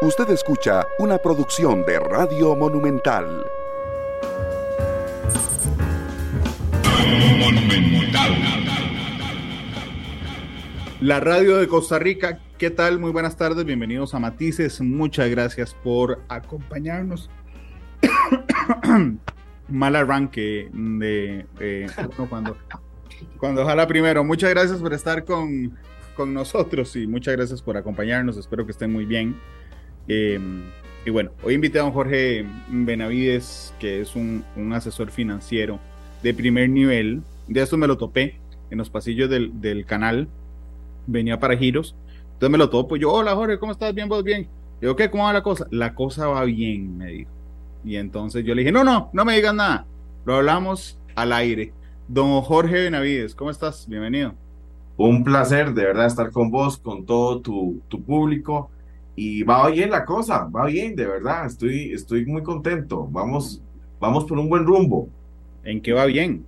Usted escucha una producción de Radio Monumental. La radio de Costa Rica, ¿qué tal? Muy buenas tardes, bienvenidos a Matices. Muchas gracias por acompañarnos. Mal arranque de eh, cuando, cuando ojalá primero. Muchas gracias por estar con, con nosotros y muchas gracias por acompañarnos. Espero que estén muy bien. Em, y bueno, hoy invité a don Jorge Benavides, que es un, asesor financiero de primer nivel. De esto me lo topé en los pasillos del, del canal. Venía para giros. Entonces me lo topo. Yo, hola Jorge, ¿cómo estás? Bien, vos bien. Yo, ¿qué? ¿Cómo va la cosa? La cosa va bien, me dijo. Y entonces yo le dije, no, no, no me digas nada. Lo hablamos al aire. Don Jorge Benavides, ¿cómo estás? Bienvenido. Un placer de verdad estar con vos, con todo tu, tu público y va bien la cosa, va bien, de verdad, estoy, estoy muy contento, vamos, vamos por un buen rumbo. ¿En qué va bien?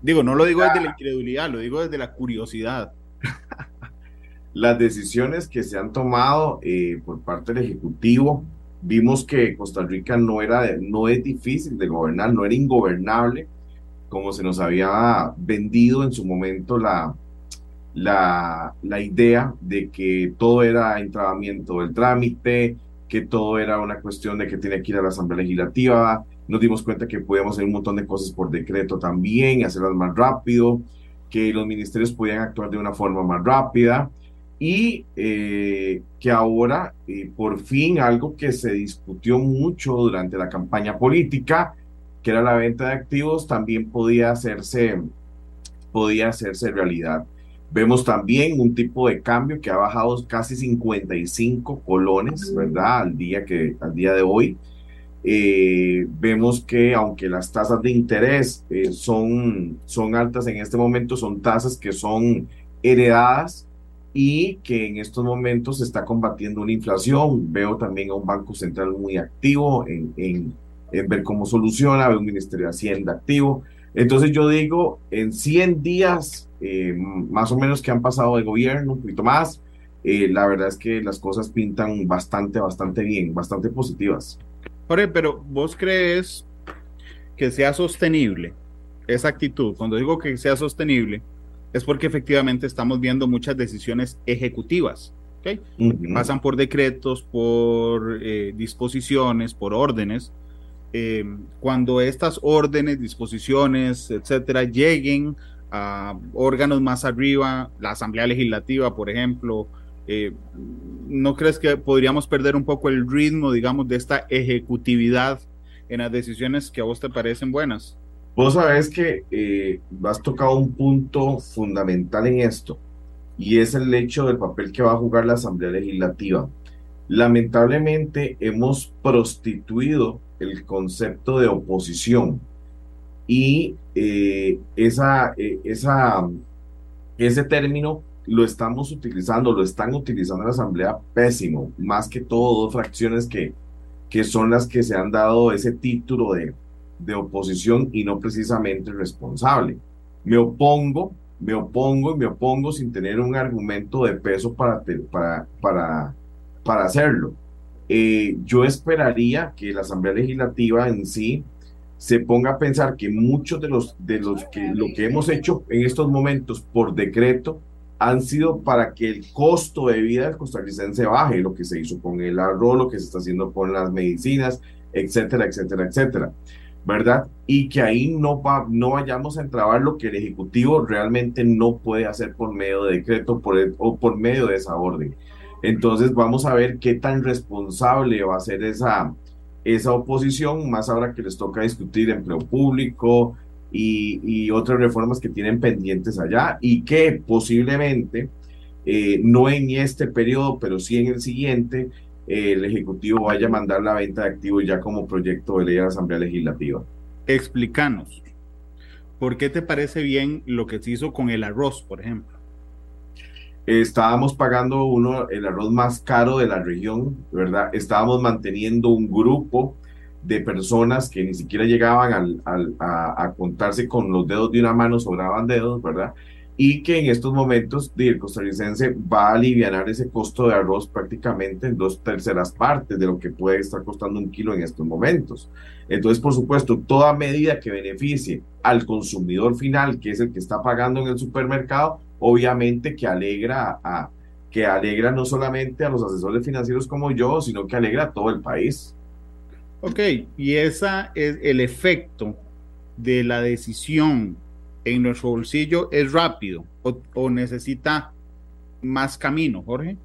Digo, no lo digo desde la incredulidad, lo digo desde la curiosidad. Las decisiones que se han tomado eh, por parte del Ejecutivo, vimos que Costa Rica no, era, no es difícil de gobernar, no era ingobernable, como se nos había vendido en su momento la, la, la idea de que todo era entrabamiento del trámite, que todo era una cuestión de que tenía que ir a la Asamblea Legislativa. Nos dimos cuenta que podíamos hacer un montón de cosas por decreto también, hacerlas más rápido, que los ministerios podían actuar de una forma más rápida y eh, que ahora, eh, por fin, algo que se discutió mucho durante la campaña política, que era la venta de activos, también podía hacerse, podía hacerse realidad. Vemos también un tipo de cambio que ha bajado casi 55 colones, ¿verdad? Al día, que, al día de hoy. Eh, vemos que aunque las tasas de interés eh, son, son altas en este momento, son tasas que son heredadas y que en estos momentos se está combatiendo una inflación. Veo también a un Banco Central muy activo en, en, en ver cómo soluciona, veo un Ministerio de Hacienda activo. Entonces yo digo, en 100 días eh, más o menos que han pasado de gobierno, un poquito más, eh, la verdad es que las cosas pintan bastante, bastante bien, bastante positivas. Jorge, pero vos crees que sea sostenible esa actitud, cuando digo que sea sostenible, es porque efectivamente estamos viendo muchas decisiones ejecutivas, ¿okay? Uh -huh. pasan por decretos, por eh, disposiciones, por órdenes. Eh, cuando estas órdenes, disposiciones, etcétera, lleguen a órganos más arriba, la Asamblea Legislativa, por ejemplo, eh, ¿no crees que podríamos perder un poco el ritmo, digamos, de esta ejecutividad en las decisiones que a vos te parecen buenas? Vos sabés que eh, has tocado un punto fundamental en esto, y es el hecho del papel que va a jugar la Asamblea Legislativa. Lamentablemente hemos prostituido el concepto de oposición y eh, eh, esa, ese término lo estamos utilizando, lo están utilizando en la Asamblea pésimo, más que todo dos fracciones que, que son las que se han dado ese título de, de oposición y no precisamente responsable. Me opongo, me opongo y me opongo sin tener un argumento de peso para, para, para, para hacerlo. Eh, yo esperaría que la Asamblea Legislativa en sí se ponga a pensar que muchos de los de los que lo que hemos hecho en estos momentos por decreto han sido para que el costo de vida del costarricense baje, lo que se hizo con el arroz, lo que se está haciendo con las medicinas, etcétera, etcétera, etcétera, ¿verdad? Y que ahí no, va, no vayamos a entrabar lo que el Ejecutivo realmente no puede hacer por medio de decreto por el, o por medio de esa orden. Entonces vamos a ver qué tan responsable va a ser esa, esa oposición, más ahora que les toca discutir empleo público y, y otras reformas que tienen pendientes allá y que posiblemente, eh, no en este periodo, pero sí en el siguiente, eh, el Ejecutivo vaya a mandar la venta de activos ya como proyecto de ley a la Asamblea Legislativa. Explícanos, ¿por qué te parece bien lo que se hizo con el arroz, por ejemplo? Estábamos pagando uno el arroz más caro de la región, ¿verdad? Estábamos manteniendo un grupo de personas que ni siquiera llegaban al, al, a, a, contarse con los dedos de una mano, sobraban dedos, ¿verdad? y que en estos momentos el costarricense va a aliviar ese costo de arroz prácticamente en dos terceras partes de lo que puede estar costando un kilo en estos momentos. Entonces, por supuesto, toda medida que beneficie al consumidor final, que es el que está pagando en el supermercado, obviamente que alegra a, que alegra no solamente a los asesores financieros como yo, sino que alegra a todo el país. Ok, y esa es el efecto de la decisión en nuestro bolsillo es rápido o, necesita más camino, Jorge?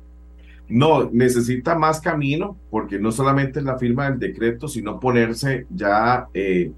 No, necesita más camino porque no solamente es la firma del decreto, sino ponerse ya eh,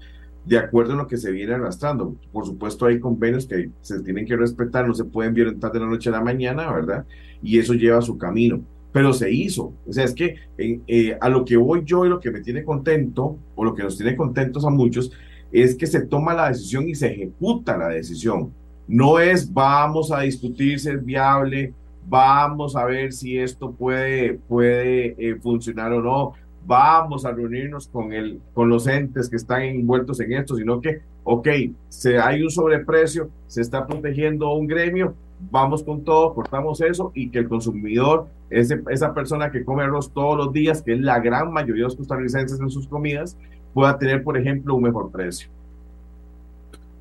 de acuerdo en lo que se viene arrastrando. Por supuesto, hay convenios que se tienen que respetar, no se pueden violentar de la noche a la mañana, ¿verdad? Y eso lleva su camino. Pero se hizo. O sea, es que eh, a lo que voy yo y lo que me tiene contento, o lo que nos tiene contentos a muchos, es que se toma la decisión y se ejecuta la decisión. No es vamos a discutir si es viable, vamos a ver si esto puede, puede eh, funcionar o no, vamos a reunirnos con, el, con los entes que están envueltos en esto, sino que, ok, se, hay un sobreprecio, se está protegiendo un gremio, vamos con todo, cortamos eso y que el consumidor, ese, esa persona que come arroz todos los días, que es la gran mayoría de los costarricenses en sus comidas, pueda tener, por ejemplo, un mejor precio.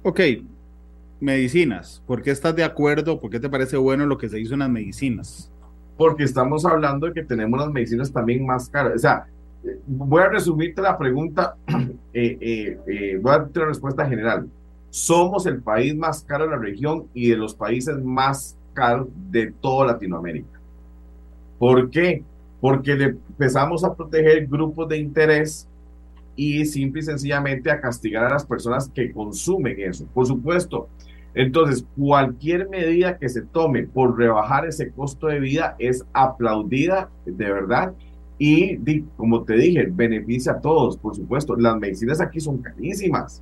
Ok, medicinas. ¿Por qué estás de acuerdo? ¿Por qué te parece bueno lo que se hizo en las medicinas? Porque estamos hablando de que tenemos las medicinas también más caras. O sea, voy a resumirte la pregunta, eh, eh, eh, voy a darte la respuesta general. Somos el país más caro de la región y de los países más caros de toda Latinoamérica. ¿Por qué? Porque le empezamos a proteger grupos de interés y simple y sencillamente a castigar a las personas que consumen eso. Por supuesto, entonces cualquier medida que se tome por rebajar ese costo de vida es aplaudida de verdad y como te dije, beneficia a todos, por supuesto. Las medicinas aquí son carísimas,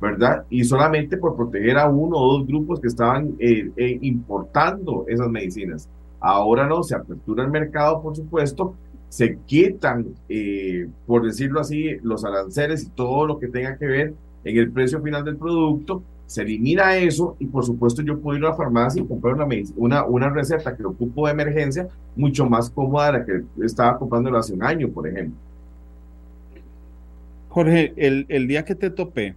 ¿verdad? Y solamente por proteger a uno o dos grupos que estaban eh, eh, importando esas medicinas. Ahora no, se apertura el mercado, por supuesto, se quitan, eh, por decirlo así, los aranceles y todo lo que tenga que ver en el precio final del producto, se elimina eso y por supuesto yo puedo ir a la farmacia y comprar una, una, una receta que ocupo de emergencia mucho más cómoda de la que estaba comprando hace un año, por ejemplo. Jorge, el, el día que te topé,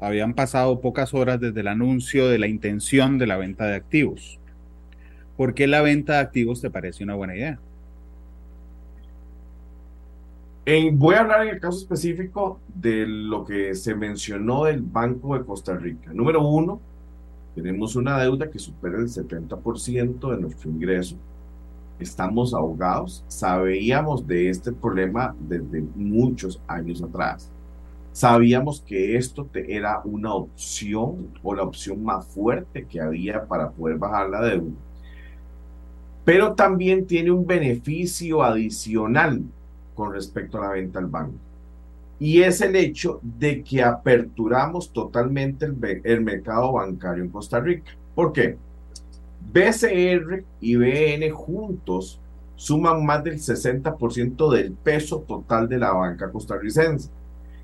habían pasado pocas horas desde el anuncio de la intención de la venta de activos. ¿Por qué la venta de activos te parece una buena idea? Voy a hablar en el caso específico de lo que se mencionó del Banco de Costa Rica. Número uno, tenemos una deuda que supera el 70% de nuestro ingreso. Estamos ahogados. Sabíamos de este problema desde muchos años atrás. Sabíamos que esto era una opción o la opción más fuerte que había para poder bajar la deuda. Pero también tiene un beneficio adicional con respecto a la venta al banco. Y es el hecho de que aperturamos totalmente el, mercado bancario en Costa Rica. ¿Por qué? BCR y BN juntos suman más del 60% del peso total de la banca costarricense.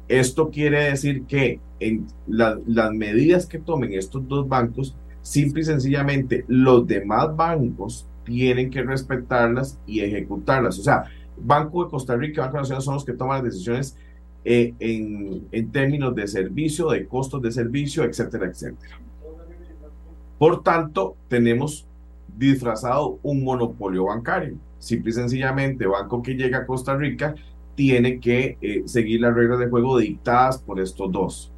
Esto quiere decir que en las medidas que tomen estos dos bancos, simple y sencillamente los demás bancos tienen que respetarlas y ejecutarlas. O sea, Banco de Costa Rica y Banco Nacional son los que toman las decisiones eh, en, en términos de servicio, de costos de servicio, etcétera, etcétera. Por tanto, tenemos disfrazado un monopolio bancario. Simple y sencillamente, banco que llega a Costa Rica tiene que eh, seguir las reglas de juego dictadas por estos dos.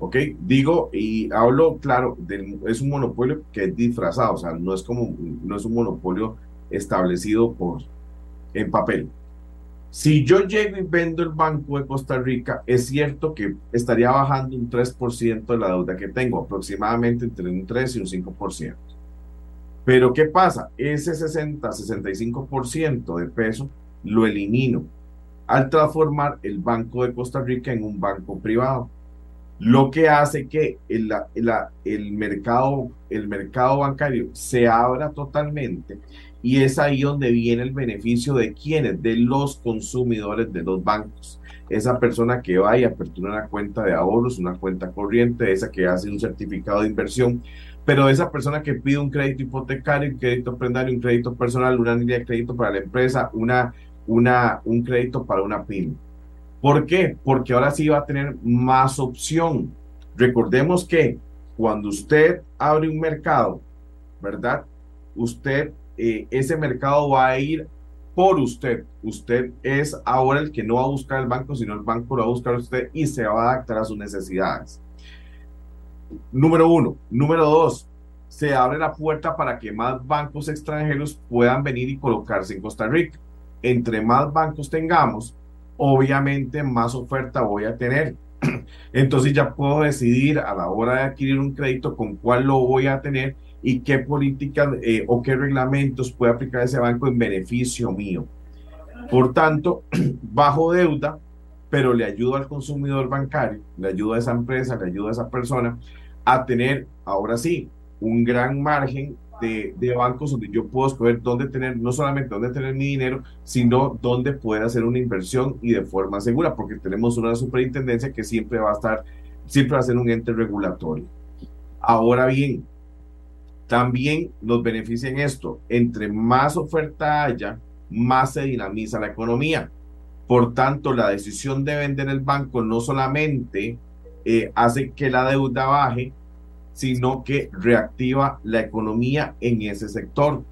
¿Ok? Digo y hablo, claro, es un monopolio que es disfrazado, o sea, no es como, no es un monopolio establecido por, en papel. Si yo llego y vendo el Banco de Costa Rica, es cierto que estaría bajando un 3% de la deuda que tengo, aproximadamente entre un 3 y un 5%. Pero ¿qué pasa? Ese 60-65% de peso lo elimino al transformar el Banco de Costa Rica en un banco privado. lo que hace que el, el, mercado, el mercado bancario se abra totalmente y es ahí donde viene el beneficio de quienes, de los consumidores de los bancos. Esa persona que va y apertura una cuenta de ahorros, una cuenta corriente, esa que hace un certificado de inversión, pero esa persona que pide un crédito hipotecario, un crédito prendario, un crédito personal, una línea de crédito para la empresa, una, una, un crédito para una pyme. ¿Por qué? Porque ahora sí va a tener más opción. Recordemos que cuando usted abre un mercado, ¿verdad? Usted, eh, ese mercado va a ir por usted. Usted es ahora el que no va a buscar el banco, sino el banco lo va a buscar usted y se va a adaptar a sus necesidades. Número uno. Número dos, se abre la puerta para que más bancos extranjeros puedan venir y colocarse en Costa Rica. Entre más bancos tengamos, obviamente más oferta voy a tener. Entonces ya puedo decidir a la hora de adquirir un crédito con cuál lo voy a tener y qué políticas eh, o qué reglamentos puede aplicar ese banco en beneficio mío. Por tanto, bajo deuda, pero le ayudo al consumidor bancario, le ayudo a esa empresa, le ayudo a esa persona a tener, ahora sí, un gran margen de, bancos donde yo puedo escoger dónde tener, no solamente dónde tener mi dinero, sino dónde poder hacer una inversión y de forma segura, porque tenemos una superintendencia que siempre va a estar, siempre va a ser un ente regulatorio. Ahora bien, también nos beneficia en esto, entre más oferta haya, más se dinamiza la economía. Por tanto, la decisión de vender el banco no solamente eh, hace que la deuda baje, sino que reactiva la economía en ese sector.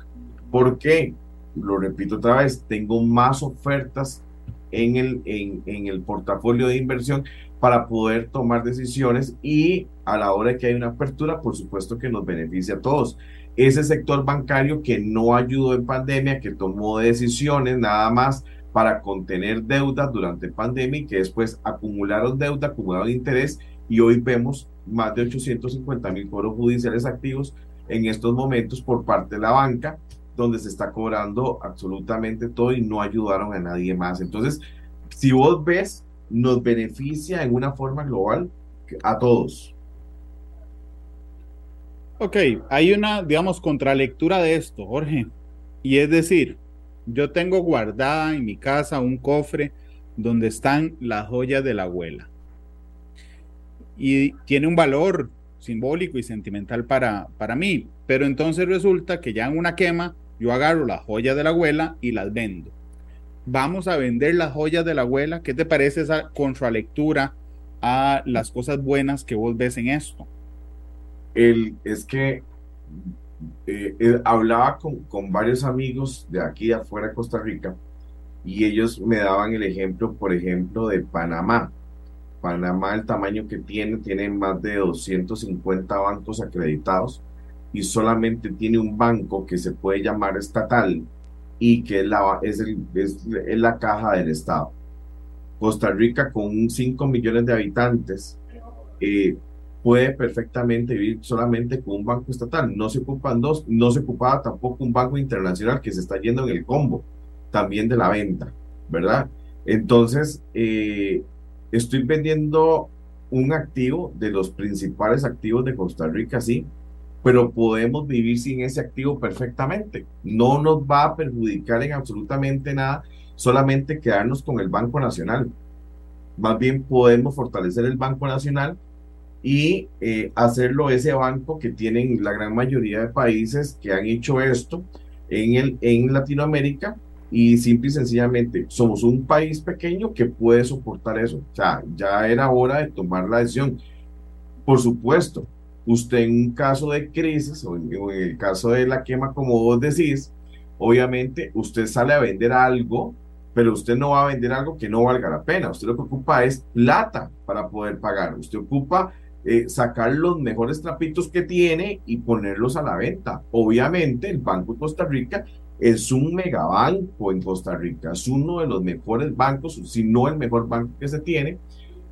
¿Por qué? Lo repito otra vez, tengo más ofertas en el, en, en el portafolio de inversión para poder tomar decisiones y a la hora que hay una apertura, por supuesto que nos beneficia a todos. Ese sector bancario que no ayudó en pandemia, que tomó decisiones nada más para contener deudas durante pandemia y que después acumularon deuda, acumularon interés y hoy vemos más de 850 mil cobros judiciales activos en estos momentos por parte de la banca, donde se está cobrando absolutamente todo y no ayudaron a nadie más. Entonces, si vos ves, nos beneficia en una forma global a todos. Ok, hay una, digamos, contralectura de esto, Jorge. Y es decir, yo tengo guardada en mi casa un cofre donde están las joyas de la abuela y tiene un valor simbólico y sentimental para, para mí. Pero entonces resulta que ya en una quema yo agarro las joyas de la abuela y las vendo. Vamos a vender las joyas de la abuela. ¿Qué te parece esa contralectura a las cosas buenas que vos ves en esto? El, es que eh, eh, hablaba con, con, varios amigos de aquí de afuera de Costa Rica y ellos me daban el ejemplo, por ejemplo, de Panamá. Panamá, el tamaño que tiene, tiene más de 250 bancos acreditados y solamente tiene un banco que se puede llamar estatal y que es la, es, es, la caja del Estado. Costa Rica, con 5 millones de habitantes, eh, puede perfectamente vivir solamente con un banco estatal. No se ocupan dos, no se ocupaba tampoco un banco internacional que se está yendo en el combo también de la venta, ¿verdad? Entonces, eh, estoy vendiendo un activo de los principales activos de Costa Rica, sí, pero podemos vivir sin ese activo perfectamente. No nos va a perjudicar en absolutamente nada, solamente quedarnos con el Banco Nacional. Más bien podemos fortalecer el Banco Nacional y eh, hacerlo ese banco que tienen la gran mayoría de países que han hecho esto en, el, en Latinoamérica y simple y sencillamente somos un país pequeño que puede soportar eso. O sea, ya era hora de tomar la decisión. Por supuesto, usted en un caso de crisis o en, el caso de la quema, como vos decís, obviamente usted sale a vender algo, pero usted no va a vender algo que no valga la pena. Usted lo que ocupa es plata para poder pagar. Usted ocupa eh, sacar los mejores trapitos que tiene y ponerlos a la venta. Obviamente, el Banco de Costa Rica es un megabanco en Costa Rica, es uno de los mejores bancos, si no el mejor banco que se tiene,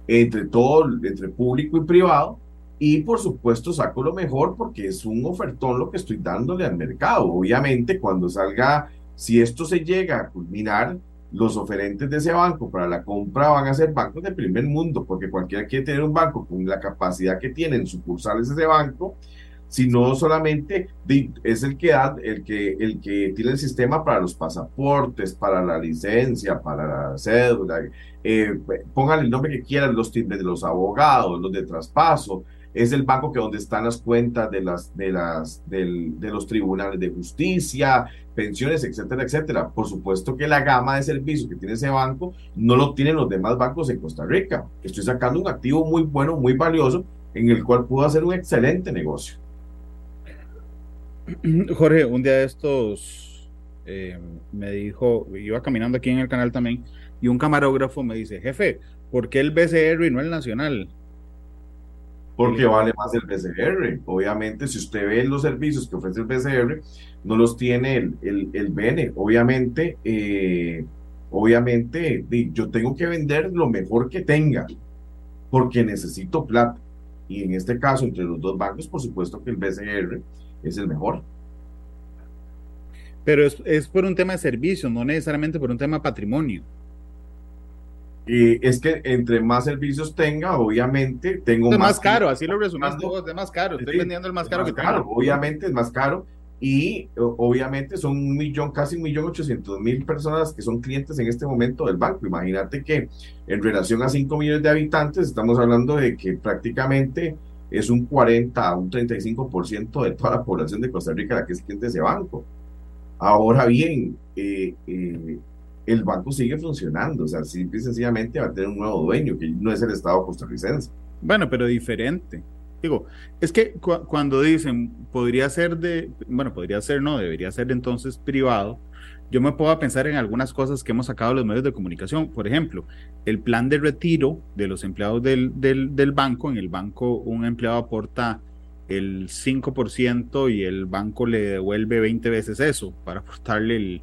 entre todo, entre público y privado, y por supuesto saco lo mejor porque es un ofertón lo que estoy dándole al mercado. Obviamente cuando salga, si esto se llega a culminar, los oferentes de ese banco para la compra van a ser bancos de primer mundo, porque cualquiera quiere tener un banco con la capacidad que tienen sucursales ese banco, sino solamente es el que, da, el, que, el que tiene el sistema para los pasaportes, para la licencia, para la cédula, eh, pongan el nombre que quieran, los de los abogados, los de traspaso, es el banco que donde están las cuentas de, las, de, las, del, de los tribunales de justicia, pensiones, etcétera, etcétera. Por supuesto que la gama de servicios que tiene ese banco no lo tienen los demás bancos en Costa Rica. Estoy sacando un activo muy bueno, muy valioso, en el cual puedo hacer un excelente negocio. Jorge, un día de estos eh, me dijo, iba caminando aquí en el canal también, y un camarógrafo me dice, jefe, ¿por qué el BCR y no el Nacional? Porque vale más el BCR. Obviamente, si usted ve los servicios que ofrece el BCR, no los tiene el, el, el BN. Obviamente, eh, obviamente, yo tengo que vender lo mejor que tenga, porque necesito plata. Y en este caso, entre los dos bancos, por supuesto que el BCR es el mejor. Pero es, es por un tema de servicio, no necesariamente por un tema de patrimonio es que entre más servicios tenga, obviamente tengo es más, caro, así lo resumaste es más caro, estoy vendiendo el más caro que caro, Obviamente es más caro y obviamente son un millón, casi un millón ochocientos mil personas que son clientes en este momento del banco. Imagínate que en relación a 5 millones de habitantes estamos hablando de que prácticamente es un 40, un 35% de toda la población de Costa Rica la que es cliente de ese banco. Ahora bien, eh, eh, el banco sigue funcionando, o sea, simple y sencillamente va a tener un nuevo dueño, que no es el Estado costarricense. Bueno, pero diferente. Digo, es que cuando dicen podría ser de, bueno, podría ser, no, debería ser entonces privado, yo me puedo pensar en algunas cosas que hemos sacado los medios de comunicación. Por ejemplo, el plan de retiro de los empleados del, del, del banco. En el banco un empleado aporta el 5% y el banco le devuelve 20 veces eso para aportarle el,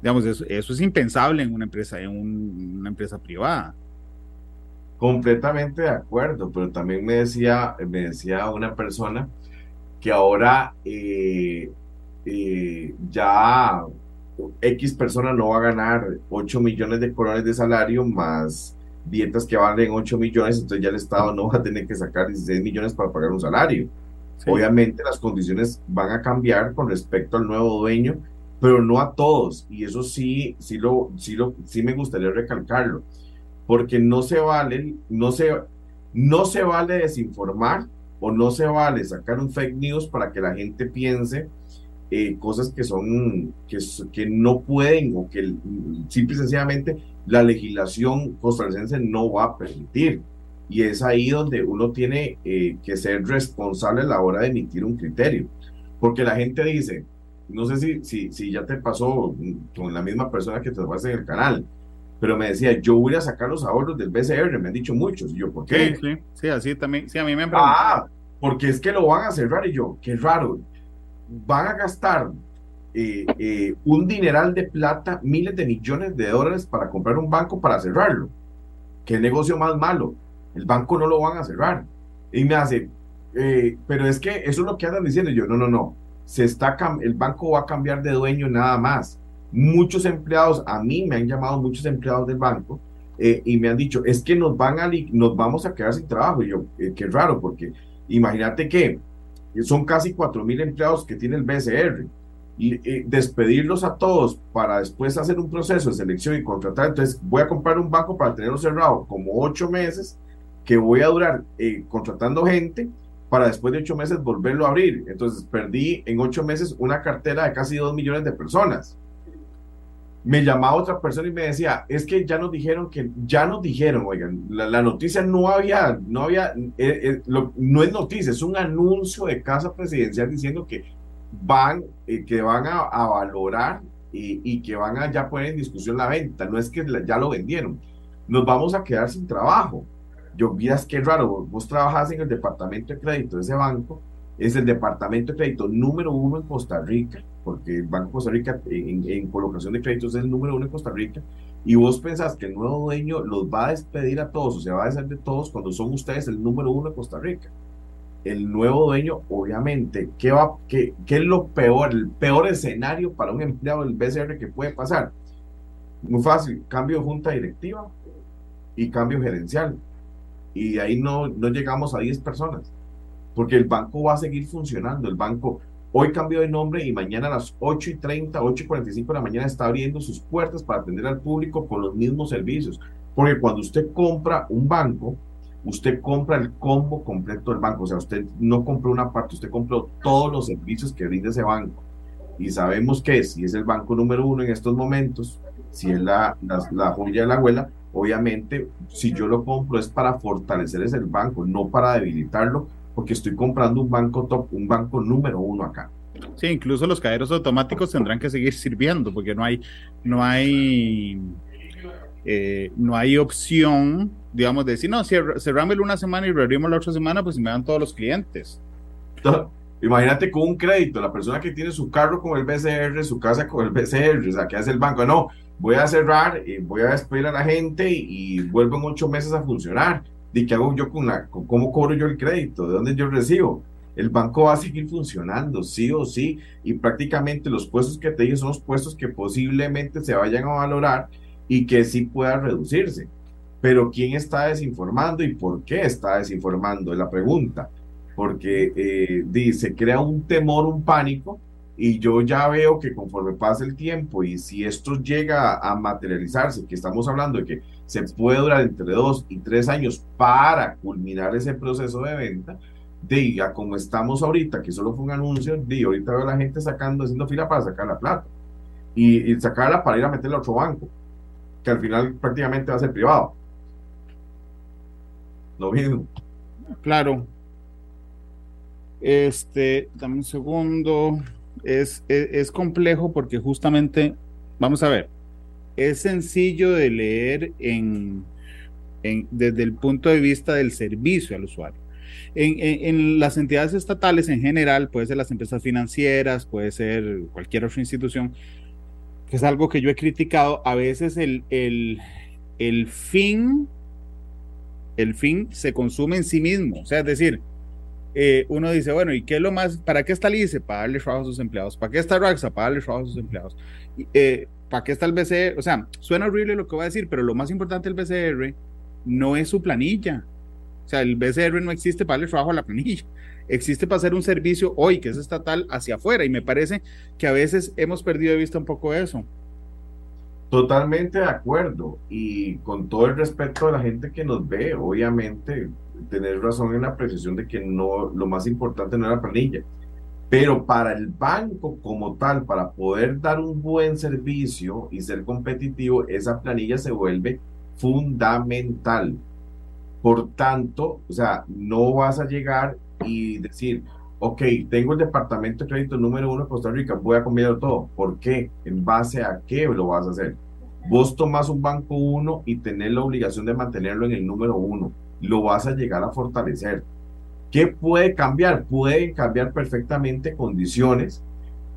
Digamos, eso, es impensable en una empresa, en una empresa privada. Completamente de acuerdo, pero también me decía, me decía una persona que ahora eh, eh, ya X persona no va a ganar 8 millones de colones de salario más dietas que valen 8 millones, entonces ya el Estado no va a tener que sacar 16 millones para pagar un salario. Obviamente las condiciones van a cambiar con respecto al nuevo dueño pero no a todos. Y eso sí, sí, lo, sí, lo, sí me gustaría recalcarlo, porque no se vale, no se, no se vale desinformar o no se vale sacar un fake news para que la gente piense eh, cosas que son, que, que no pueden o que simple y sencillamente la legislación costarricense no va a permitir. Y es ahí donde uno tiene eh, que ser responsable a la hora de emitir un criterio. Porque la gente dice, no sé si, si, si ya te pasó con la misma persona que te vas en el canal, pero me decía, yo voy a sacar los ahorros del BCR, me han dicho muchos, y yo, ¿por qué? Sí, sí, sí así también, sí, a mí me han preguntado. Ah, porque es que lo van a cerrar, y yo, qué raro, van a gastar eh, eh, un dineral de plata, miles de millones de dólares para comprar un banco para cerrarlo. Qué negocio más malo, el banco no lo van a cerrar. Y me hace, eh, pero es que eso es lo que andan diciendo, y yo, no, no, no, se está el banco va a cambiar de dueño nada más. Muchos empleados, a mí me han llamado muchos empleados del banco eh, y me han dicho, es que nos, van a, nos vamos a quedar sin trabajo. Y yo, eh, qué raro, porque imagínate que son casi 4 mil empleados que tiene el BCR. Y eh, despedirlos a todos para después hacer un proceso de selección y contratar. Entonces, voy a comprar un banco para tenerlo cerrado como 8 meses, que voy a durar contratando gente para después de ocho meses volverlo a abrir. Entonces perdí en ocho meses una cartera de casi dos millones de personas. Me llamaba otra persona y me decía, es que ya nos dijeron que, ya nos dijeron, oigan, la, noticia no había, no había, eh, eh, no es noticia, es un anuncio de casa presidencial diciendo que van, eh, que van a, valorar y, y, que van a ya poner en discusión la venta, no es que ya lo vendieron, nos vamos a quedar sin trabajo yo miras qué raro, vos, trabajás en el departamento de crédito de ese banco, es el departamento de crédito número uno en Costa Rica, porque el Banco de Costa Rica en, colocación de créditos es el número uno en Costa Rica, y vos pensás que el nuevo dueño los va a despedir a todos o se va a deshacer de todos cuando son ustedes el número uno en Costa Rica. El nuevo dueño, obviamente, ¿qué, va, qué, qué es lo peor, el peor escenario para un empleado del BCR que puede pasar? Muy fácil, cambio de junta directiva y cambio gerencial. Y ahí no, no llegamos a 10 personas, porque el banco va a seguir funcionando. El banco hoy cambió de nombre y mañana a las 8 y 30, 8 y 45 de la mañana está abriendo sus puertas para atender al público con los mismos servicios. Porque cuando usted compra un banco, usted compra el combo completo del banco. O sea, usted no compró una parte, usted compró todos los servicios que brinda ese banco. Y sabemos que si es el banco número uno en estos momentos, si es la, la, joya de la abuela, obviamente si yo lo compro es para fortalecer ese banco, no para debilitarlo, porque estoy comprando un banco top, un banco número uno acá. Sí, incluso los cajeros automáticos tendrán que seguir sirviendo, porque no hay, no hay, eh, no hay opción, digamos, de decir, no, cerramos una semana y reabrimos la otra semana, pues me dan todos los clientes. Imagínate con un crédito, la persona que tiene su carro con el BCR, su casa con el BCR, o sea, ¿qué hace el banco? No, voy a cerrar, y voy a despedir a la gente y, vuelvo en ocho meses a funcionar. ¿Y qué hago yo con la, cómo cobro yo el crédito? ¿De dónde yo recibo? El banco va a seguir funcionando, sí o sí, y prácticamente los puestos que te dije son los puestos que posiblemente se vayan a valorar y que sí pueda reducirse. Pero ¿quién está desinformando y por qué está desinformando? Es la pregunta porque eh, dice, crea un temor, un pánico, y yo ya veo que conforme pasa el tiempo y si esto llega a materializarse, que estamos hablando de que se puede durar entre dos y tres años para culminar ese proceso de venta, diga, como estamos ahorita, que solo fue un anuncio, di, ahorita veo a la gente sacando, haciendo fila para sacar la plata y, y sacarla para ir a meterla a otro banco, que al final prácticamente va a ser privado. Lo mismo. Claro, este, dame un segundo. Es, es, complejo porque justamente, vamos a ver, es sencillo de leer en, desde el punto de vista del servicio al usuario. En, en, las entidades estatales en general, puede ser las empresas financieras, puede ser cualquier otra institución, que es algo que yo he criticado, a veces el, el, el fin, el fin se consume en sí mismo. O sea, es decir, eh, uno dice, bueno, ¿y qué es lo más? ¿Para qué está LICE? Para darle trabajo a sus empleados. ¿Para qué está RAXA? Para darle trabajo a sus empleados. Eh, ¿Para qué está el BCR? O sea, suena horrible lo que voy a decir, pero lo más importante del BCR no es su planilla. O sea, el BCR no existe para darle trabajo a la planilla. Existe para hacer un servicio hoy que es estatal hacia afuera. Y me parece que a veces hemos perdido de vista un poco eso. Totalmente de acuerdo. Y con todo el respeto de la gente que nos ve, obviamente, tener razón en la precisión de que no, lo más importante no es la planilla. Pero para el banco como tal, para poder dar un buen servicio y ser competitivo, esa planilla se vuelve fundamental. Por tanto, o sea, no vas a llegar y decir, ok, tengo el departamento de crédito número uno de Costa Rica, voy a cambiar todo. ¿Por qué? ¿En base a qué lo vas a hacer? Vos tomás un banco uno y tenés la obligación de mantenerlo en el número uno lo vas a llegar a fortalecer. ¿Qué puede cambiar? Pueden cambiar perfectamente condiciones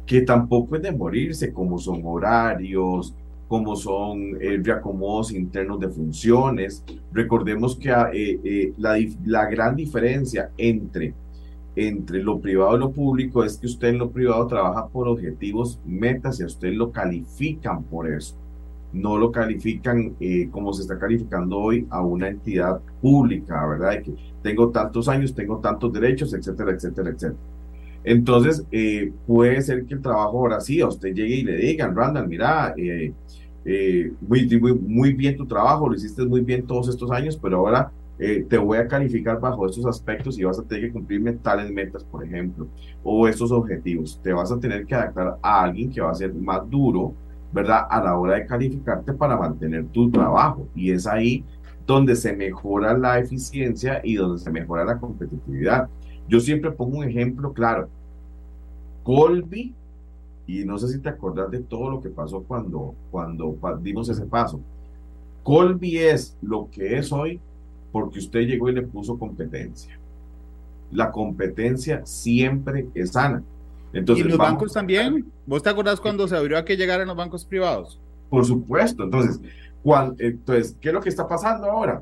que tampoco es de morirse, como son horarios, como son eh, reacomodos internos de funciones. Recordemos que ah, eh, eh, la, la, gran diferencia entre, entre lo privado y lo público es que usted en lo privado trabaja por objetivos, metas y a usted lo califican por eso no lo califican eh, como se está calificando hoy a una entidad pública, ¿verdad? De que tengo tantos años, tengo tantos derechos, etcétera, etcétera, etcétera. Entonces, eh, puede ser que el trabajo ahora sí, a usted llegue y le digan, Randall, mira, eh, muy, muy, muy, bien tu trabajo, lo hiciste muy bien todos estos años, pero ahora te voy a calificar bajo estos aspectos y vas a tener que cumplirme tales metas, por ejemplo, o estos objetivos. Te vas a tener que adaptar a alguien que va a ser más duro, ¿verdad? A la hora de calificarte para mantener tu trabajo. Y es ahí donde se mejora la eficiencia y donde se mejora la competitividad. Yo siempre pongo un ejemplo claro. Colby, y no sé si te acordás de todo lo que pasó cuando, cuando dimos ese paso. Colby es lo que es hoy porque usted llegó y le puso competencia. La competencia siempre es sana. Entonces, ¿Y los bancos también? ¿Vos te acordás cuando se abrió a que llegaran los bancos privados? Por supuesto. Entonces, entonces, ¿qué es lo que está pasando ahora?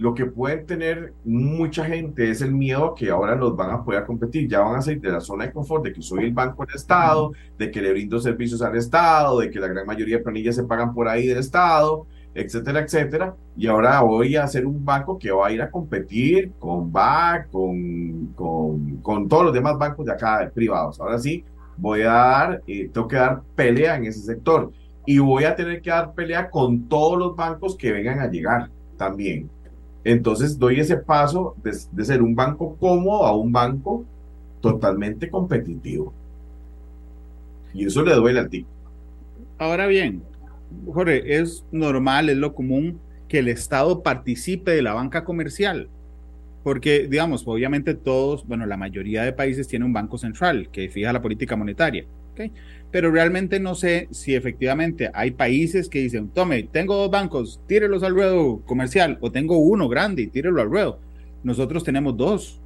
lo que pueden tener mucha gente es el miedo que ahora los van a poder competir. Ya van a salir de la zona de confort de que soy el banco del Estado, de que le brindo servicios al Estado, de que la gran mayoría de planillas se pagan por ahí del Estado, etcétera, etcétera. Y ahora voy a ser un banco que va a ir a competir con BAC, con, con, con todos los demás bancos de acá privados. Ahora sí, voy a dar, eh, tengo que dar pelea en ese sector. Y voy a tener que dar pelea con todos los bancos que vengan a llegar también. Entonces doy ese paso de, ser un banco cómodo a un banco totalmente competitivo. Y eso le duele al tipo. Ahora bien, Jorge, es normal, es lo común que el Estado participe de la banca comercial. Porque, digamos, obviamente todos, bueno, la mayoría de países tiene un banco central que fija la política monetaria. ¿okay? pero realmente no sé si efectivamente hay países que dicen, tome, tengo dos bancos, tírelos al ruedo comercial, o tengo uno grande y tírelo al ruedo. Nosotros tenemos dos.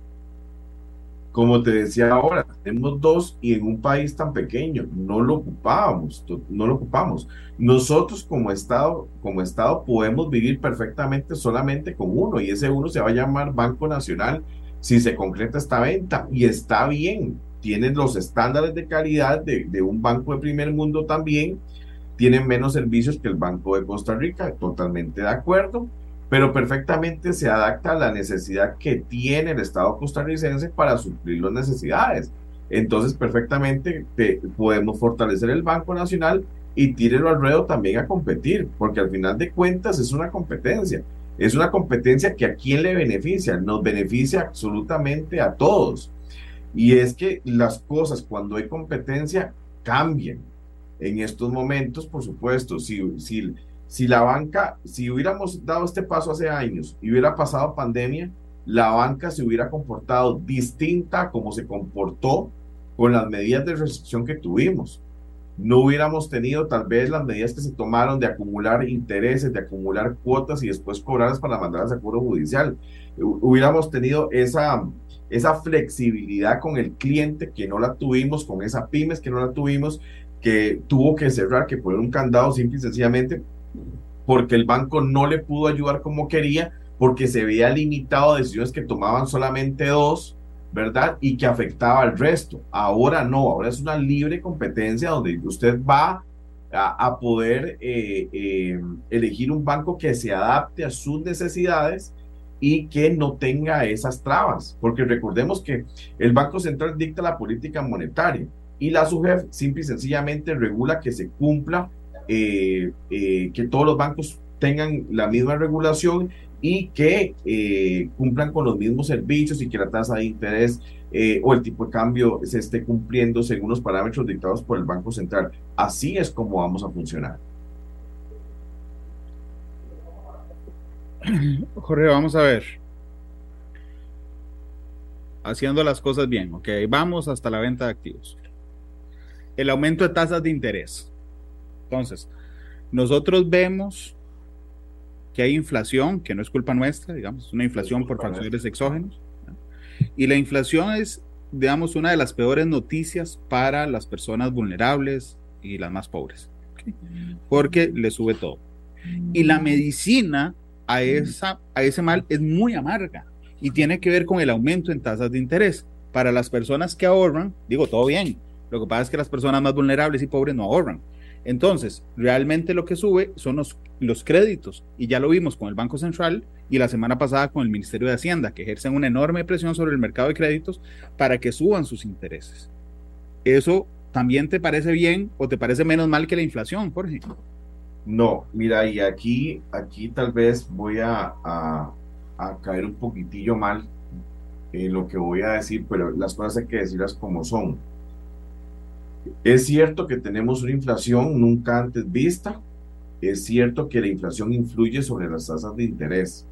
Como te decía ahora, tenemos dos y en un país tan pequeño, no lo ocupábamos, no lo ocupamos. Nosotros como Estado, como Estado podemos vivir perfectamente solamente con uno y ese uno se va a llamar Banco Nacional si se concreta esta venta y está bien, tienen los estándares de calidad de, de, un banco de primer mundo también, tienen menos servicios que el Banco de Costa Rica, totalmente de acuerdo, pero perfectamente se adapta a la necesidad que tiene el Estado costarricense para suplir las necesidades. Entonces, perfectamente podemos fortalecer el Banco Nacional y tírelo al ruedo también a competir, porque al final de cuentas es una competencia. Es una competencia que a quién le beneficia, nos beneficia absolutamente a todos. Y es que las cosas cuando hay competencia cambian. En estos momentos, por supuesto, si, si, si la banca, si hubiéramos dado este paso hace años y hubiera pasado pandemia, la banca se hubiera comportado distinta a como se comportó con las medidas de restricción que tuvimos. No hubiéramos tenido tal vez las medidas que se tomaron de acumular intereses, de acumular cuotas y después cobrarlas para mandar al seguro judicial. Hubiéramos tenido esa, esa flexibilidad con el cliente que no la tuvimos, con esa pymes que no la tuvimos, que tuvo que cerrar, que poner un candado simple y sencillamente porque el banco no le pudo ayudar como quería, porque se veía limitado a decisiones que tomaban solamente dos, ¿verdad? Y que afectaba al resto. Ahora no, ahora es una libre competencia donde usted va a, poder eh, eh, elegir un banco que se adapte a sus necesidades y que no tenga esas trabas, porque recordemos que el Banco Central dicta la política monetaria y la SUGEF simple y sencillamente regula que se cumpla, eh, eh, que todos los bancos tengan la misma regulación y que eh, cumplan con los mismos servicios y que la tasa de interés o el tipo de cambio se esté cumpliendo según los parámetros dictados por el Banco Central. Así es como vamos a funcionar. Jorge, vamos a ver. Haciendo las cosas bien, ok. Vamos hasta la venta de activos. El aumento de tasas de interés. Entonces, nosotros vemos que hay inflación, que no es culpa nuestra, digamos, es una inflación por factores exógenos. Y la inflación es, digamos, una de las peores noticias para las personas vulnerables y las más pobres, porque le sube todo. Y la medicina a, esa, a ese mal es muy amarga y tiene que ver con el aumento en tasas de interés. Para las personas que ahorran, digo, todo bien. Lo que pasa es que las personas más vulnerables y pobres no ahorran. Entonces, realmente lo que sube son los, créditos. Y ya lo vimos con el Banco Central y la semana pasada con el Ministerio de Hacienda, que ejercen una enorme presión sobre el mercado de créditos para que suban sus intereses. ¿Eso también te parece bien o te parece menos mal que la inflación, Jorge? No, mira, y aquí, aquí tal vez voy a, caer un poquitillo mal en lo que voy a decir, pero las cosas hay que decirlas como son. Es cierto que tenemos una inflación nunca antes vista. Es cierto que la inflación influye sobre las tasas de interés.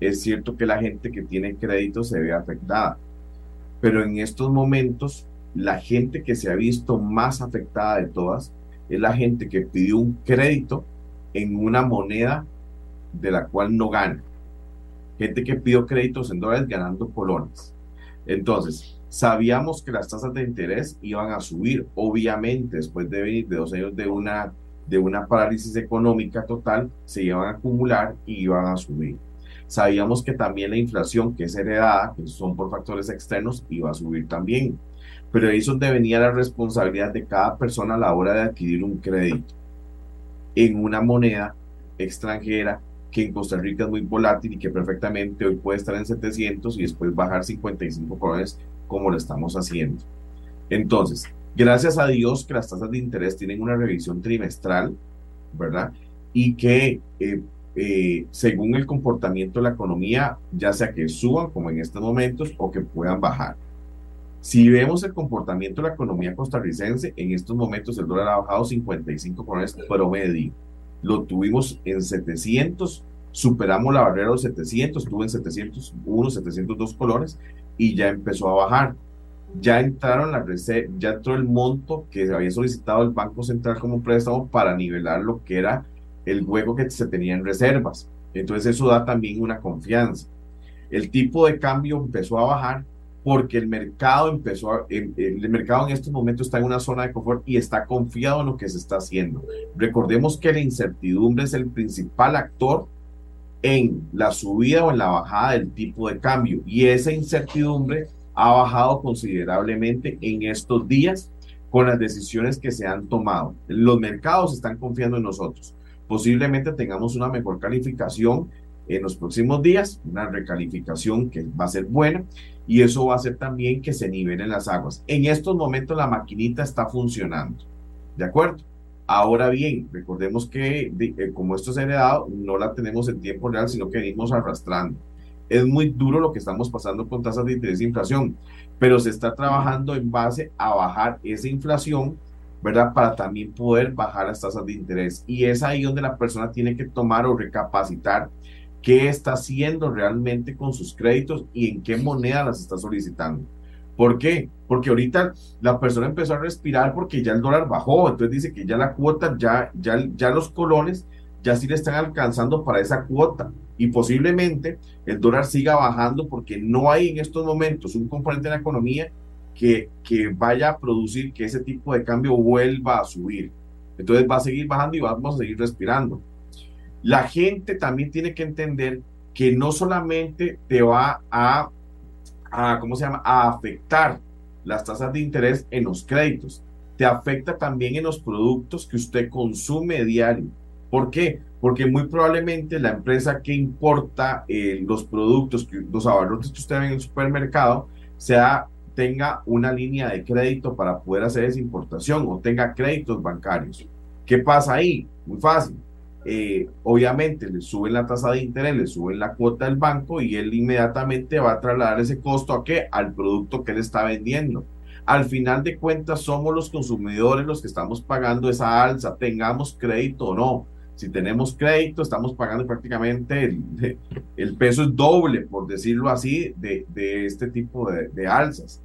Es cierto que la gente que tiene crédito se ve afectada. Pero en estos momentos, la gente que se ha visto más afectada de todas es la gente que pidió un crédito en una moneda de la cual no gana. Gente que pidió créditos en dólares ganando colones. Entonces, sabíamos que las tasas de interés iban a subir, obviamente, después de venir de dos años de una, de una parálisis económica total, se iban a acumular y iban a subir. Sabíamos que también la inflación, que es heredada, que son por factores externos, iba a subir también. Pero ahí es donde venía la responsabilidad de cada persona a la hora de adquirir un crédito en una moneda extranjera que en Costa Rica es muy volátil y que perfectamente hoy puede estar en 700 y después bajar 55 colones como lo estamos haciendo. Entonces, gracias a Dios que las tasas de interés tienen una revisión trimestral, ¿verdad? Y que eh, eh, según el comportamiento de la economía, ya sea que suban como en estos momentos o que puedan bajar. Si vemos el comportamiento de la economía costarricense, en estos momentos el dólar ha bajado 55 colones promedio. Lo tuvimos en 700, superamos la barrera de los 700, estuvo en 701, 702 colones y ya empezó a bajar. Ya entraron la ya entró el monto que había solicitado el Banco Central como préstamo para nivelar lo que era el hueco que se tenía en reservas. Entonces eso da también una confianza. El tipo de cambio empezó a bajar porque el mercado empezó el, mercado en estos momentos está en una zona de confort y está confiado en lo que se está haciendo. Recordemos que la incertidumbre es el principal actor en la subida o en la bajada del tipo de cambio y esa incertidumbre ha bajado considerablemente en estos días con las decisiones que se han tomado. Los mercados están confiando en nosotros. Posiblemente tengamos una mejor calificación en los próximos días, una recalificación que va a ser buena y eso va a hacer también que se nivelen las aguas. En estos momentos la maquinita está funcionando, ¿de acuerdo? Ahora bien, recordemos que eh, como esto es heredado, no la tenemos en tiempo real, sino que venimos arrastrando. Es muy duro lo que estamos pasando con tasas de interés e inflación, pero se está trabajando en base a bajar esa inflación, ¿verdad? Para también poder bajar las tasas de interés. Y es ahí donde la persona tiene que tomar o recapacitar qué está haciendo realmente con sus créditos y en qué moneda las está solicitando. ¿Por qué? Porque ahorita la persona empezó a respirar porque ya el dólar bajó, entonces dice que ya la cuota, ya, ya, ya los colones ya sí le están alcanzando para esa cuota y posiblemente el dólar siga bajando porque no hay en estos momentos un componente en la economía que, que vaya a producir que ese tipo de cambio vuelva a subir. Entonces va a seguir bajando y vamos a seguir respirando la gente también tiene que entender que no solamente te va a, ¿cómo se llama?, a afectar las tasas de interés en los créditos, te afecta también en los productos que usted consume diario. ¿Por qué? Porque muy probablemente la empresa que importa eh, los productos, los abarrotes que usted ve en el supermercado, sea, tenga una línea de crédito para poder hacer esa importación o tenga créditos bancarios. ¿Qué pasa ahí? Muy fácil eh, obviamente le suben la tasa de interés, le suben la cuota del banco y él inmediatamente va a trasladar ese costo a qué? Al producto que él está vendiendo. Al final de cuentas somos los consumidores los que estamos pagando esa alza, tengamos crédito o no. Si tenemos crédito, estamos pagando prácticamente el, el peso es doble, por decirlo así, de, de este tipo de, de alzas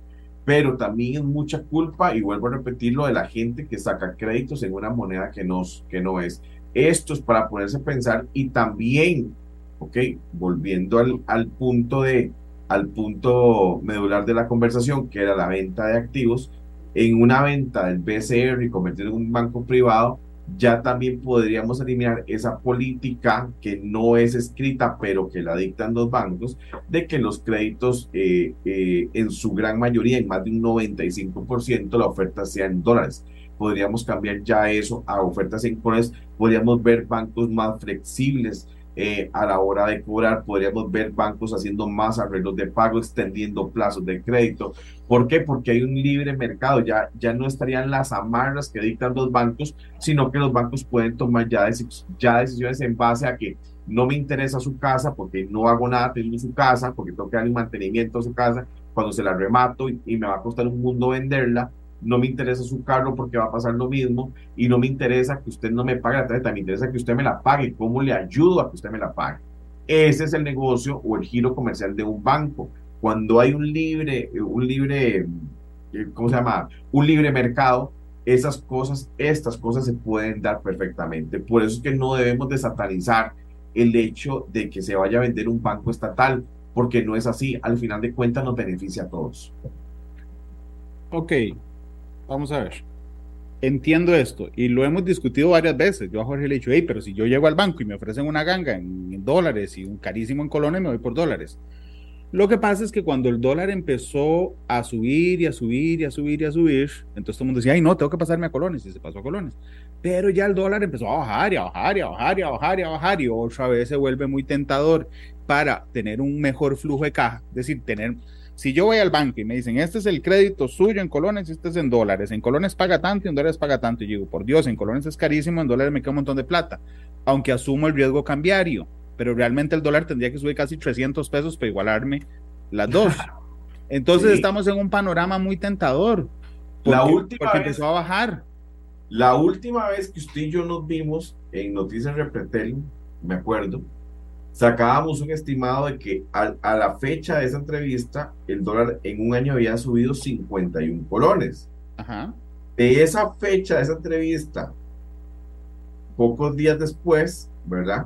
pero también es mucha culpa, y vuelvo a repetirlo, de la gente que saca créditos en una moneda que, que no es. Esto es para ponerse a pensar y también, ok, volviendo al, al punto de, al punto medular de la conversación, que era la venta de activos, en una venta del BCR y convertirlo en un banco privado, ya también podríamos eliminar esa política que no es escrita, pero que la dictan los bancos, de que los créditos eh, eh, en su gran mayoría, en más de un 95%, la oferta sea en dólares podríamos cambiar ya eso a ofertas colones, podríamos ver bancos más flexibles eh, a la hora de cobrar, podríamos ver bancos haciendo más arreglos de pago, extendiendo plazos de crédito. ¿Por qué? Porque hay un libre mercado, ya, ya no estarían las amarras que dictan los bancos, sino que los bancos pueden tomar ya, ya decisiones en base a que no me interesa su casa porque no hago nada teniendo su casa, porque tengo que darle mantenimiento a su casa, cuando se la remato y me va a costar un mundo venderla, no me interesa su carro porque va a pasar lo mismo y no me interesa que usted no me pague la tarjeta, me interesa que usted me la pague, cómo le ayudo a que usted me la pague. Ese es el negocio o el giro comercial de un banco. Cuando hay un libre, un libre, eh, ¿cómo se llama? Un libre mercado, esas cosas, estas cosas se pueden dar perfectamente. Por eso es que no debemos desatanizar el hecho de que se vaya a vender un banco estatal, porque no es así. Al final de cuentas nos beneficia a todos. Ok, Vamos a ver. entiendo esto y lo hemos discutido varias veces. Yo a Jorge le he dicho, hey, pero si yo llego al banco y me ofrecen una ganga en, dólares y un carísimo en colones, me voy por dólares. Lo que pasa es que cuando el dólar empezó a subir y a subir y a subir y a subir, entonces todo el mundo decía, ay, no, tengo que pasarme a colones y se pasó a colones. Pero ya el dólar empezó a bajar y a bajar y a bajar y a bajar y a bajar y otra vez se vuelve muy tentador para tener un mejor flujo de caja, es decir, tener si yo voy al banco y me dicen, este es el crédito suyo en colones, este es en dólares, en colones paga tanto y en dólares paga tanto, y digo, por Dios, en colones es carísimo, en dólares me queda un montón de plata, aunque asumo el riesgo cambiario, pero realmente el dólar tendría que subir casi 300 pesos para igualarme las dos. Entonces estamos en un panorama muy tentador. Porque, la última vez, empezó a bajar. La última vez que usted y yo nos vimos en Noticias Repretel, me acuerdo, sacábamos un estimado de que a, la fecha de esa entrevista, el dólar en un año había subido 51 colones. De esa fecha de esa entrevista, pocos días después, ¿verdad?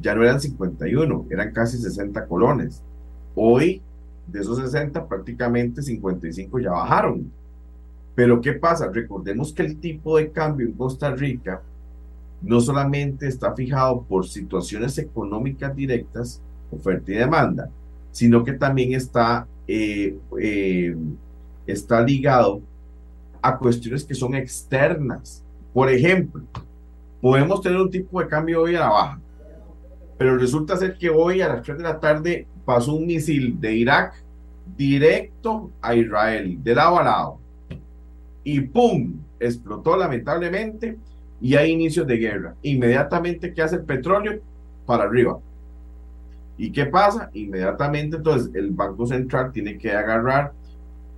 Ya no eran 51, eran casi 60 colones. Hoy, de esos 60, prácticamente 55 ya bajaron. Pero ¿qué pasa? Recordemos que el tipo de cambio en Costa Rica no solamente está fijado por situaciones económicas directas, oferta y demanda, sino que también está, eh, eh, está ligado a cuestiones que son externas. Por ejemplo, podemos tener un tipo de cambio hoy a la baja, pero resulta ser que hoy a las 3 de la tarde pasó un misil de Irak directo a Israel, de lado a lado, y ¡pum! explotó lamentablemente y hay inicios de guerra. Inmediatamente, ¿qué hace el petróleo? Para arriba. ¿Y qué pasa? Inmediatamente, entonces, el Banco Central tiene que agarrar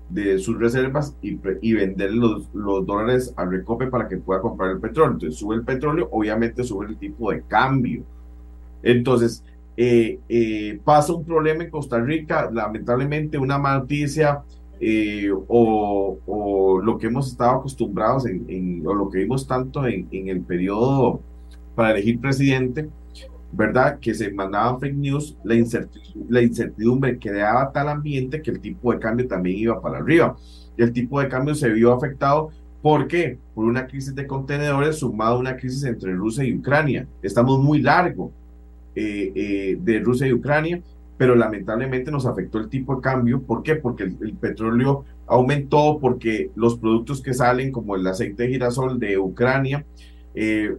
de sus reservas y, y vender los, los, dólares al recope para que pueda comprar el petróleo. Entonces, sube el petróleo, obviamente sube el tipo de cambio. Entonces, eh, eh, pasa un problema en Costa Rica, lamentablemente una noticia eh, o, lo que hemos estado acostumbrados en, o lo que vimos tanto en, el periodo para elegir presidente, ¿verdad? Que se mandaban fake news, la incertidumbre, la incertidumbre creaba tal ambiente que el tipo de cambio también iba para arriba. Y el tipo de cambio se vio afectado ¿Por qué? Por una crisis de contenedores sumada a una crisis entre Rusia y Ucrania. Estamos muy largo eh, eh, de Rusia y Ucrania pero lamentablemente nos afectó el tipo de cambio. ¿Por qué? Porque el, petróleo aumentó, porque los productos que salen, como el aceite de girasol de Ucrania, eh,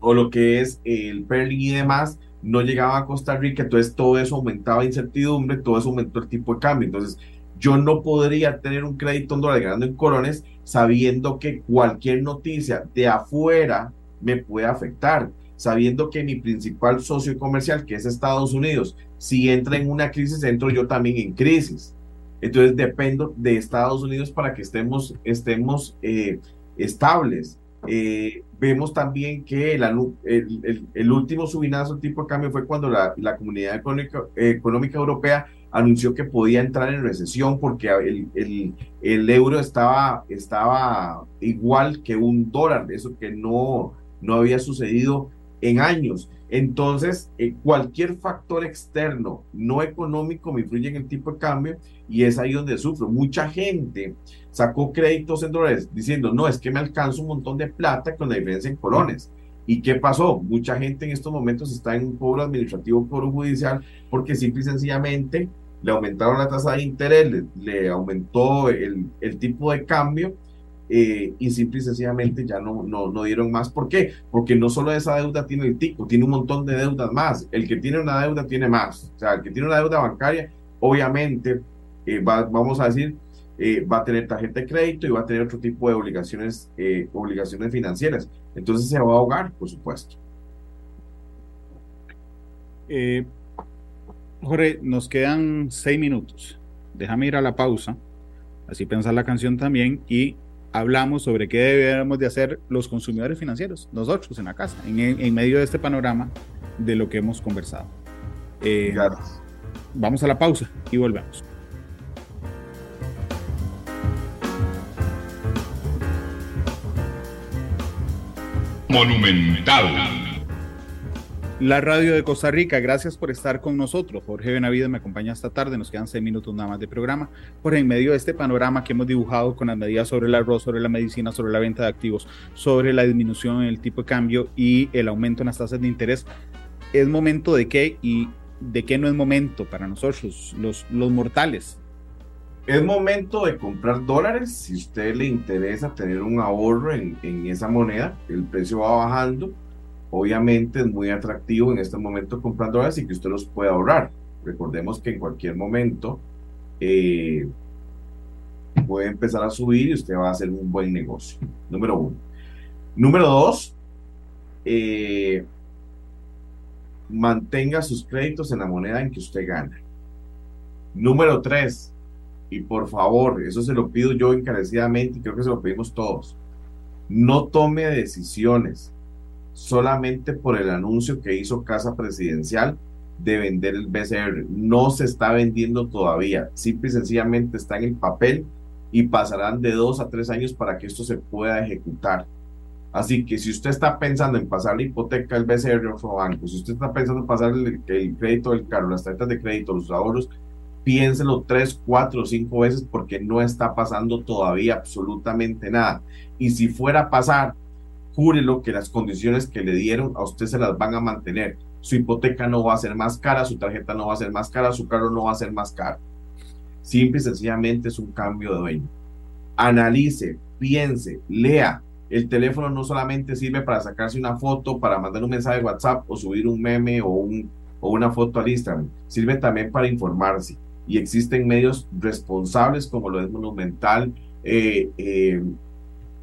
o lo que es el perling y demás, no llegaba a Costa Rica, entonces todo eso aumentaba incertidumbre, todo eso aumentó el tipo de cambio. Entonces, yo no podría tener un crédito en dólares ganando en colones sabiendo que cualquier noticia de afuera me puede afectar sabiendo que mi principal socio comercial, que es Estados Unidos, si entra en una crisis, entro yo también en crisis. Entonces dependo de Estados Unidos para que estemos, estemos eh, estables. Eh, vemos también que el, el, último subinazo tipo de cambio fue cuando la, la Comunidad Económica, Económica, Europea anunció que podía entrar en recesión porque el, el, euro estaba, estaba igual que un dólar, eso que no, no había sucedido en años. Entonces, eh, cualquier factor externo no económico me influye en el tipo de cambio y es ahí donde sufro. Mucha gente sacó créditos en dólares diciendo, no, es que me alcanza un montón de plata con la diferencia en colones. ¿Y qué pasó? Mucha gente en estos momentos está en un cobro administrativo, cobro judicial, porque simple y sencillamente le aumentaron la tasa de interés, le, aumentó el, el tipo de cambio eh, y simple y sencillamente ya no, no, no, dieron más. ¿Por qué? Porque no solo esa deuda tiene el tico, tiene un montón de deudas más. El que tiene una deuda tiene más. O sea, el que tiene una deuda bancaria, obviamente, eh, va, vamos a decir, eh, va a tener tarjeta de crédito y va a tener otro tipo de obligaciones, obligaciones financieras. Entonces se va a ahogar, por supuesto. Jorge, nos quedan seis minutos. Déjame ir a la pausa, así pensar la canción también y hablamos sobre qué debemos de hacer los consumidores financieros, nosotros en la casa, en, medio de este panorama de lo que hemos conversado. Eh, vamos a la pausa y volvemos. Monumental. La radio de Costa Rica, gracias por estar con nosotros. Jorge Benavides me acompaña esta tarde, nos quedan seis minutos nada más de programa. Por en medio de este panorama que hemos dibujado con las medidas sobre el arroz, sobre la medicina, sobre la venta de activos, sobre la disminución en el tipo de cambio y el aumento en las tasas de interés, es momento de qué y de qué no es momento para nosotros, los, mortales. Es momento de comprar dólares. Si a usted le interesa tener un ahorro en esa moneda, el precio va bajando obviamente es muy atractivo en este momento comprar dólares y que usted los pueda ahorrar. Recordemos que en cualquier momento eh, puede empezar a subir y usted va a hacer un buen negocio. Número uno. Número dos, eh, mantenga sus créditos en la moneda en que usted gana. Número tres, y por favor, eso se lo pido yo encarecidamente y creo que se lo pedimos todos, no tome decisiones solamente por el anuncio que hizo Casa Presidencial de vender el BCR. No se está vendiendo todavía, simple y sencillamente está en el papel y pasarán de dos a tres años para que esto se pueda ejecutar. Así que si usted está pensando en pasar la hipoteca del BCR a otro banco, si usted está pensando en pasar el, crédito del carro, las tarjetas de crédito, los ahorros, piénselo tres, cuatro o cinco veces porque no está pasando todavía absolutamente nada. Y si fuera a pasar, júrelo que las condiciones que le dieron a usted se las van a mantener. Su hipoteca no va a ser más cara, su tarjeta no va a ser más cara, su carro no va a ser más caro. Simple y sencillamente es un cambio de dueño. Analice, piense, lea. El teléfono no solamente sirve para sacarse una foto, para mandar un mensaje de WhatsApp o subir un meme o, un, o una foto al Instagram. Sirve también para informarse. Y existen medios responsables como lo es Monumental, eh, eh,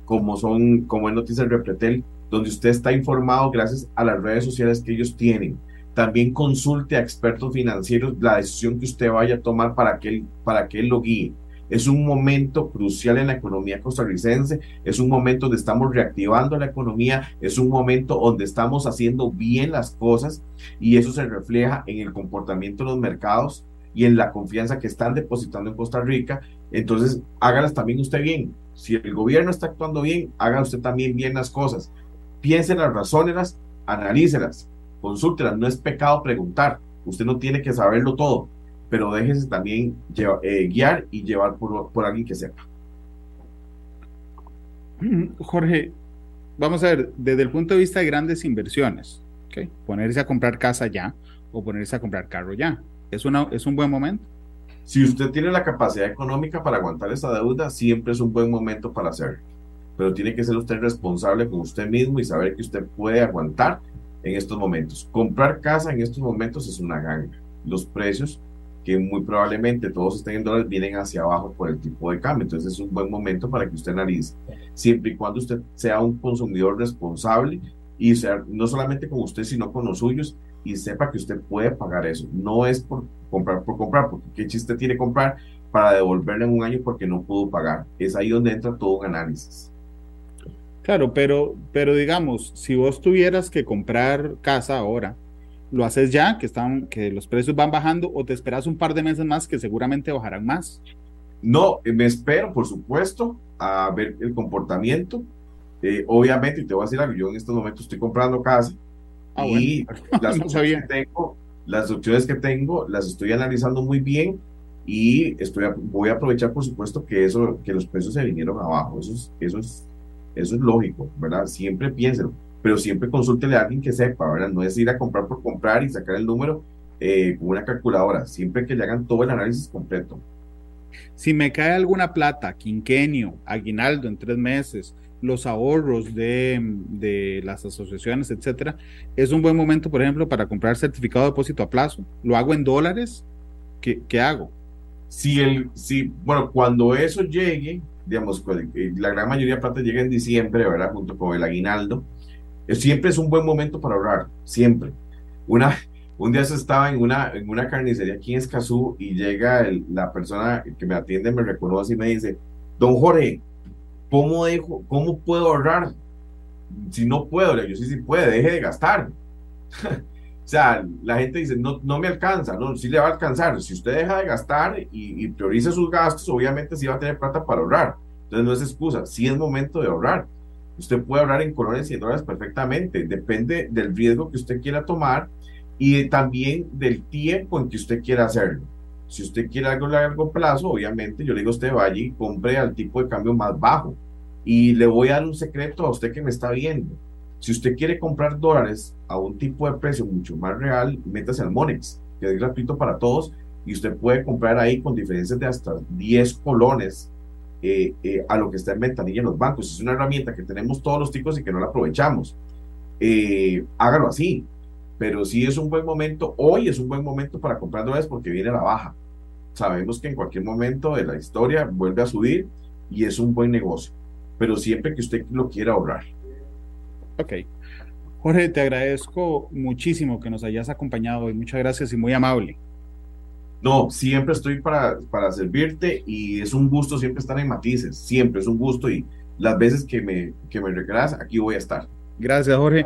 como son, como es Noticias Repretel, donde usted está informado gracias a las redes sociales que ellos tienen. También consulte a expertos financieros la decisión que usted vaya a tomar para que para que él lo guíe. Es un momento crucial en la economía costarricense, es un momento donde estamos reactivando la economía, es un momento donde estamos haciendo bien las cosas y eso se refleja en el comportamiento de los mercados y en la confianza que están depositando en Costa Rica. Entonces, hágalas también usted bien. Si el gobierno está actuando bien, haga usted también bien las cosas. Piense las razones, analícelas, consúltelas. No es pecado preguntar. Usted no tiene que saberlo todo, pero déjese también eh, guiar y llevar por, por alguien que sepa. Jorge, vamos a ver, desde el punto de vista de grandes inversiones, ponerse a comprar casa ya o ponerse a comprar carro ya, ¿es, una, es un buen momento? Si usted tiene la capacidad económica para aguantar esa deuda, siempre es un buen momento para hacerlo. Pero tiene que ser usted responsable con usted mismo y saber que usted puede aguantar en estos momentos. Comprar casa en estos momentos es una ganga. Los precios, que muy probablemente todos estén en dólares, vienen hacia abajo por el tipo de cambio. Entonces es un buen momento para que usted analice. Siempre y cuando usted sea un consumidor responsable y sea no solamente con usted, sino con los suyos y sepa que usted puede pagar eso. No es por comprar por comprar, porque qué chiste tiene comprar para devolverle en un año porque no pudo pagar. Es ahí donde entra todo un análisis. Claro, pero, pero digamos, si vos tuvieras que comprar casa ahora, ¿lo haces ya, que, están, que los precios van bajando, o te esperas un par de meses más que seguramente bajarán más? No, me espero, por supuesto, a ver el comportamiento. Eh, obviamente, y te voy a decir algo, yo en estos momentos estoy comprando casa ah, y las no que tengo las opciones que tengo las estoy analizando muy bien y estoy voy a aprovechar, por supuesto, que, eso, que los precios se vinieron abajo. Eso es, eso es, lógico, ¿verdad? Siempre piénselo, pero siempre consúltele a alguien que sepa, ¿verdad? No es ir a comprar por comprar y sacar el número eh, con una calculadora, siempre que le hagan todo el análisis completo. Si me cae alguna plata, quinquenio, aguinaldo en tres meses, los ahorros de, las asociaciones, etcétera, es un buen momento, por ejemplo, para comprar certificado de depósito a plazo. ¿Lo hago en dólares? ¿Qué, qué hago? Si el, si, bueno, cuando eso llegue, digamos, la gran mayoría de plata llega en diciembre, ¿verdad? Junto con el aguinaldo, eh, siempre es un buen momento para ahorrar, siempre. Una, un día se estaba en una, en una carnicería aquí en Escazú y llega la persona que me atiende, me reconoce y me dice, don Jorge, ¿cómo, dejo, ¿cómo puedo ahorrar? Si no puedo, yo sí, sí puede, deje de gastar. o sea, la gente dice, no, no me alcanza, no, sí le va a alcanzar. Si usted deja de gastar y, prioriza sus gastos, obviamente sí va a tener plata para ahorrar. Entonces no es excusa, sí es momento de ahorrar. Usted puede ahorrar en colones y en dólares perfectamente. Depende del riesgo que usted quiera tomar y también del tiempo en que usted quiera hacerlo. Si usted quiere algo a largo plazo, obviamente yo le digo a usted vaya y compre al tipo de cambio más bajo. Y le voy a dar un secreto a usted que me está viendo. Si usted quiere comprar dólares a un tipo de precio mucho más real, métase al Monex, que es gratuito para todos, y usted puede comprar ahí con diferencias de hasta 10 colones eh, eh, a lo que está en ventanilla en los bancos. Es una herramienta que tenemos todos los tipos y que no la aprovechamos. Eh, hágalo así, pero sí es un buen momento, hoy es un buen momento para comprar dólares porque viene la baja. Sabemos que en cualquier momento de la historia vuelve a subir y es un buen negocio, pero siempre que usted lo quiera ahorrar. Ok. Jorge, te agradezco muchísimo que nos hayas acompañado hoy. Muchas gracias y muy amable. No, siempre estoy para, para servirte y es un gusto siempre estar en matices, siempre es un gusto y las veces que me, que me requieras, aquí voy a estar. Gracias, Jorge.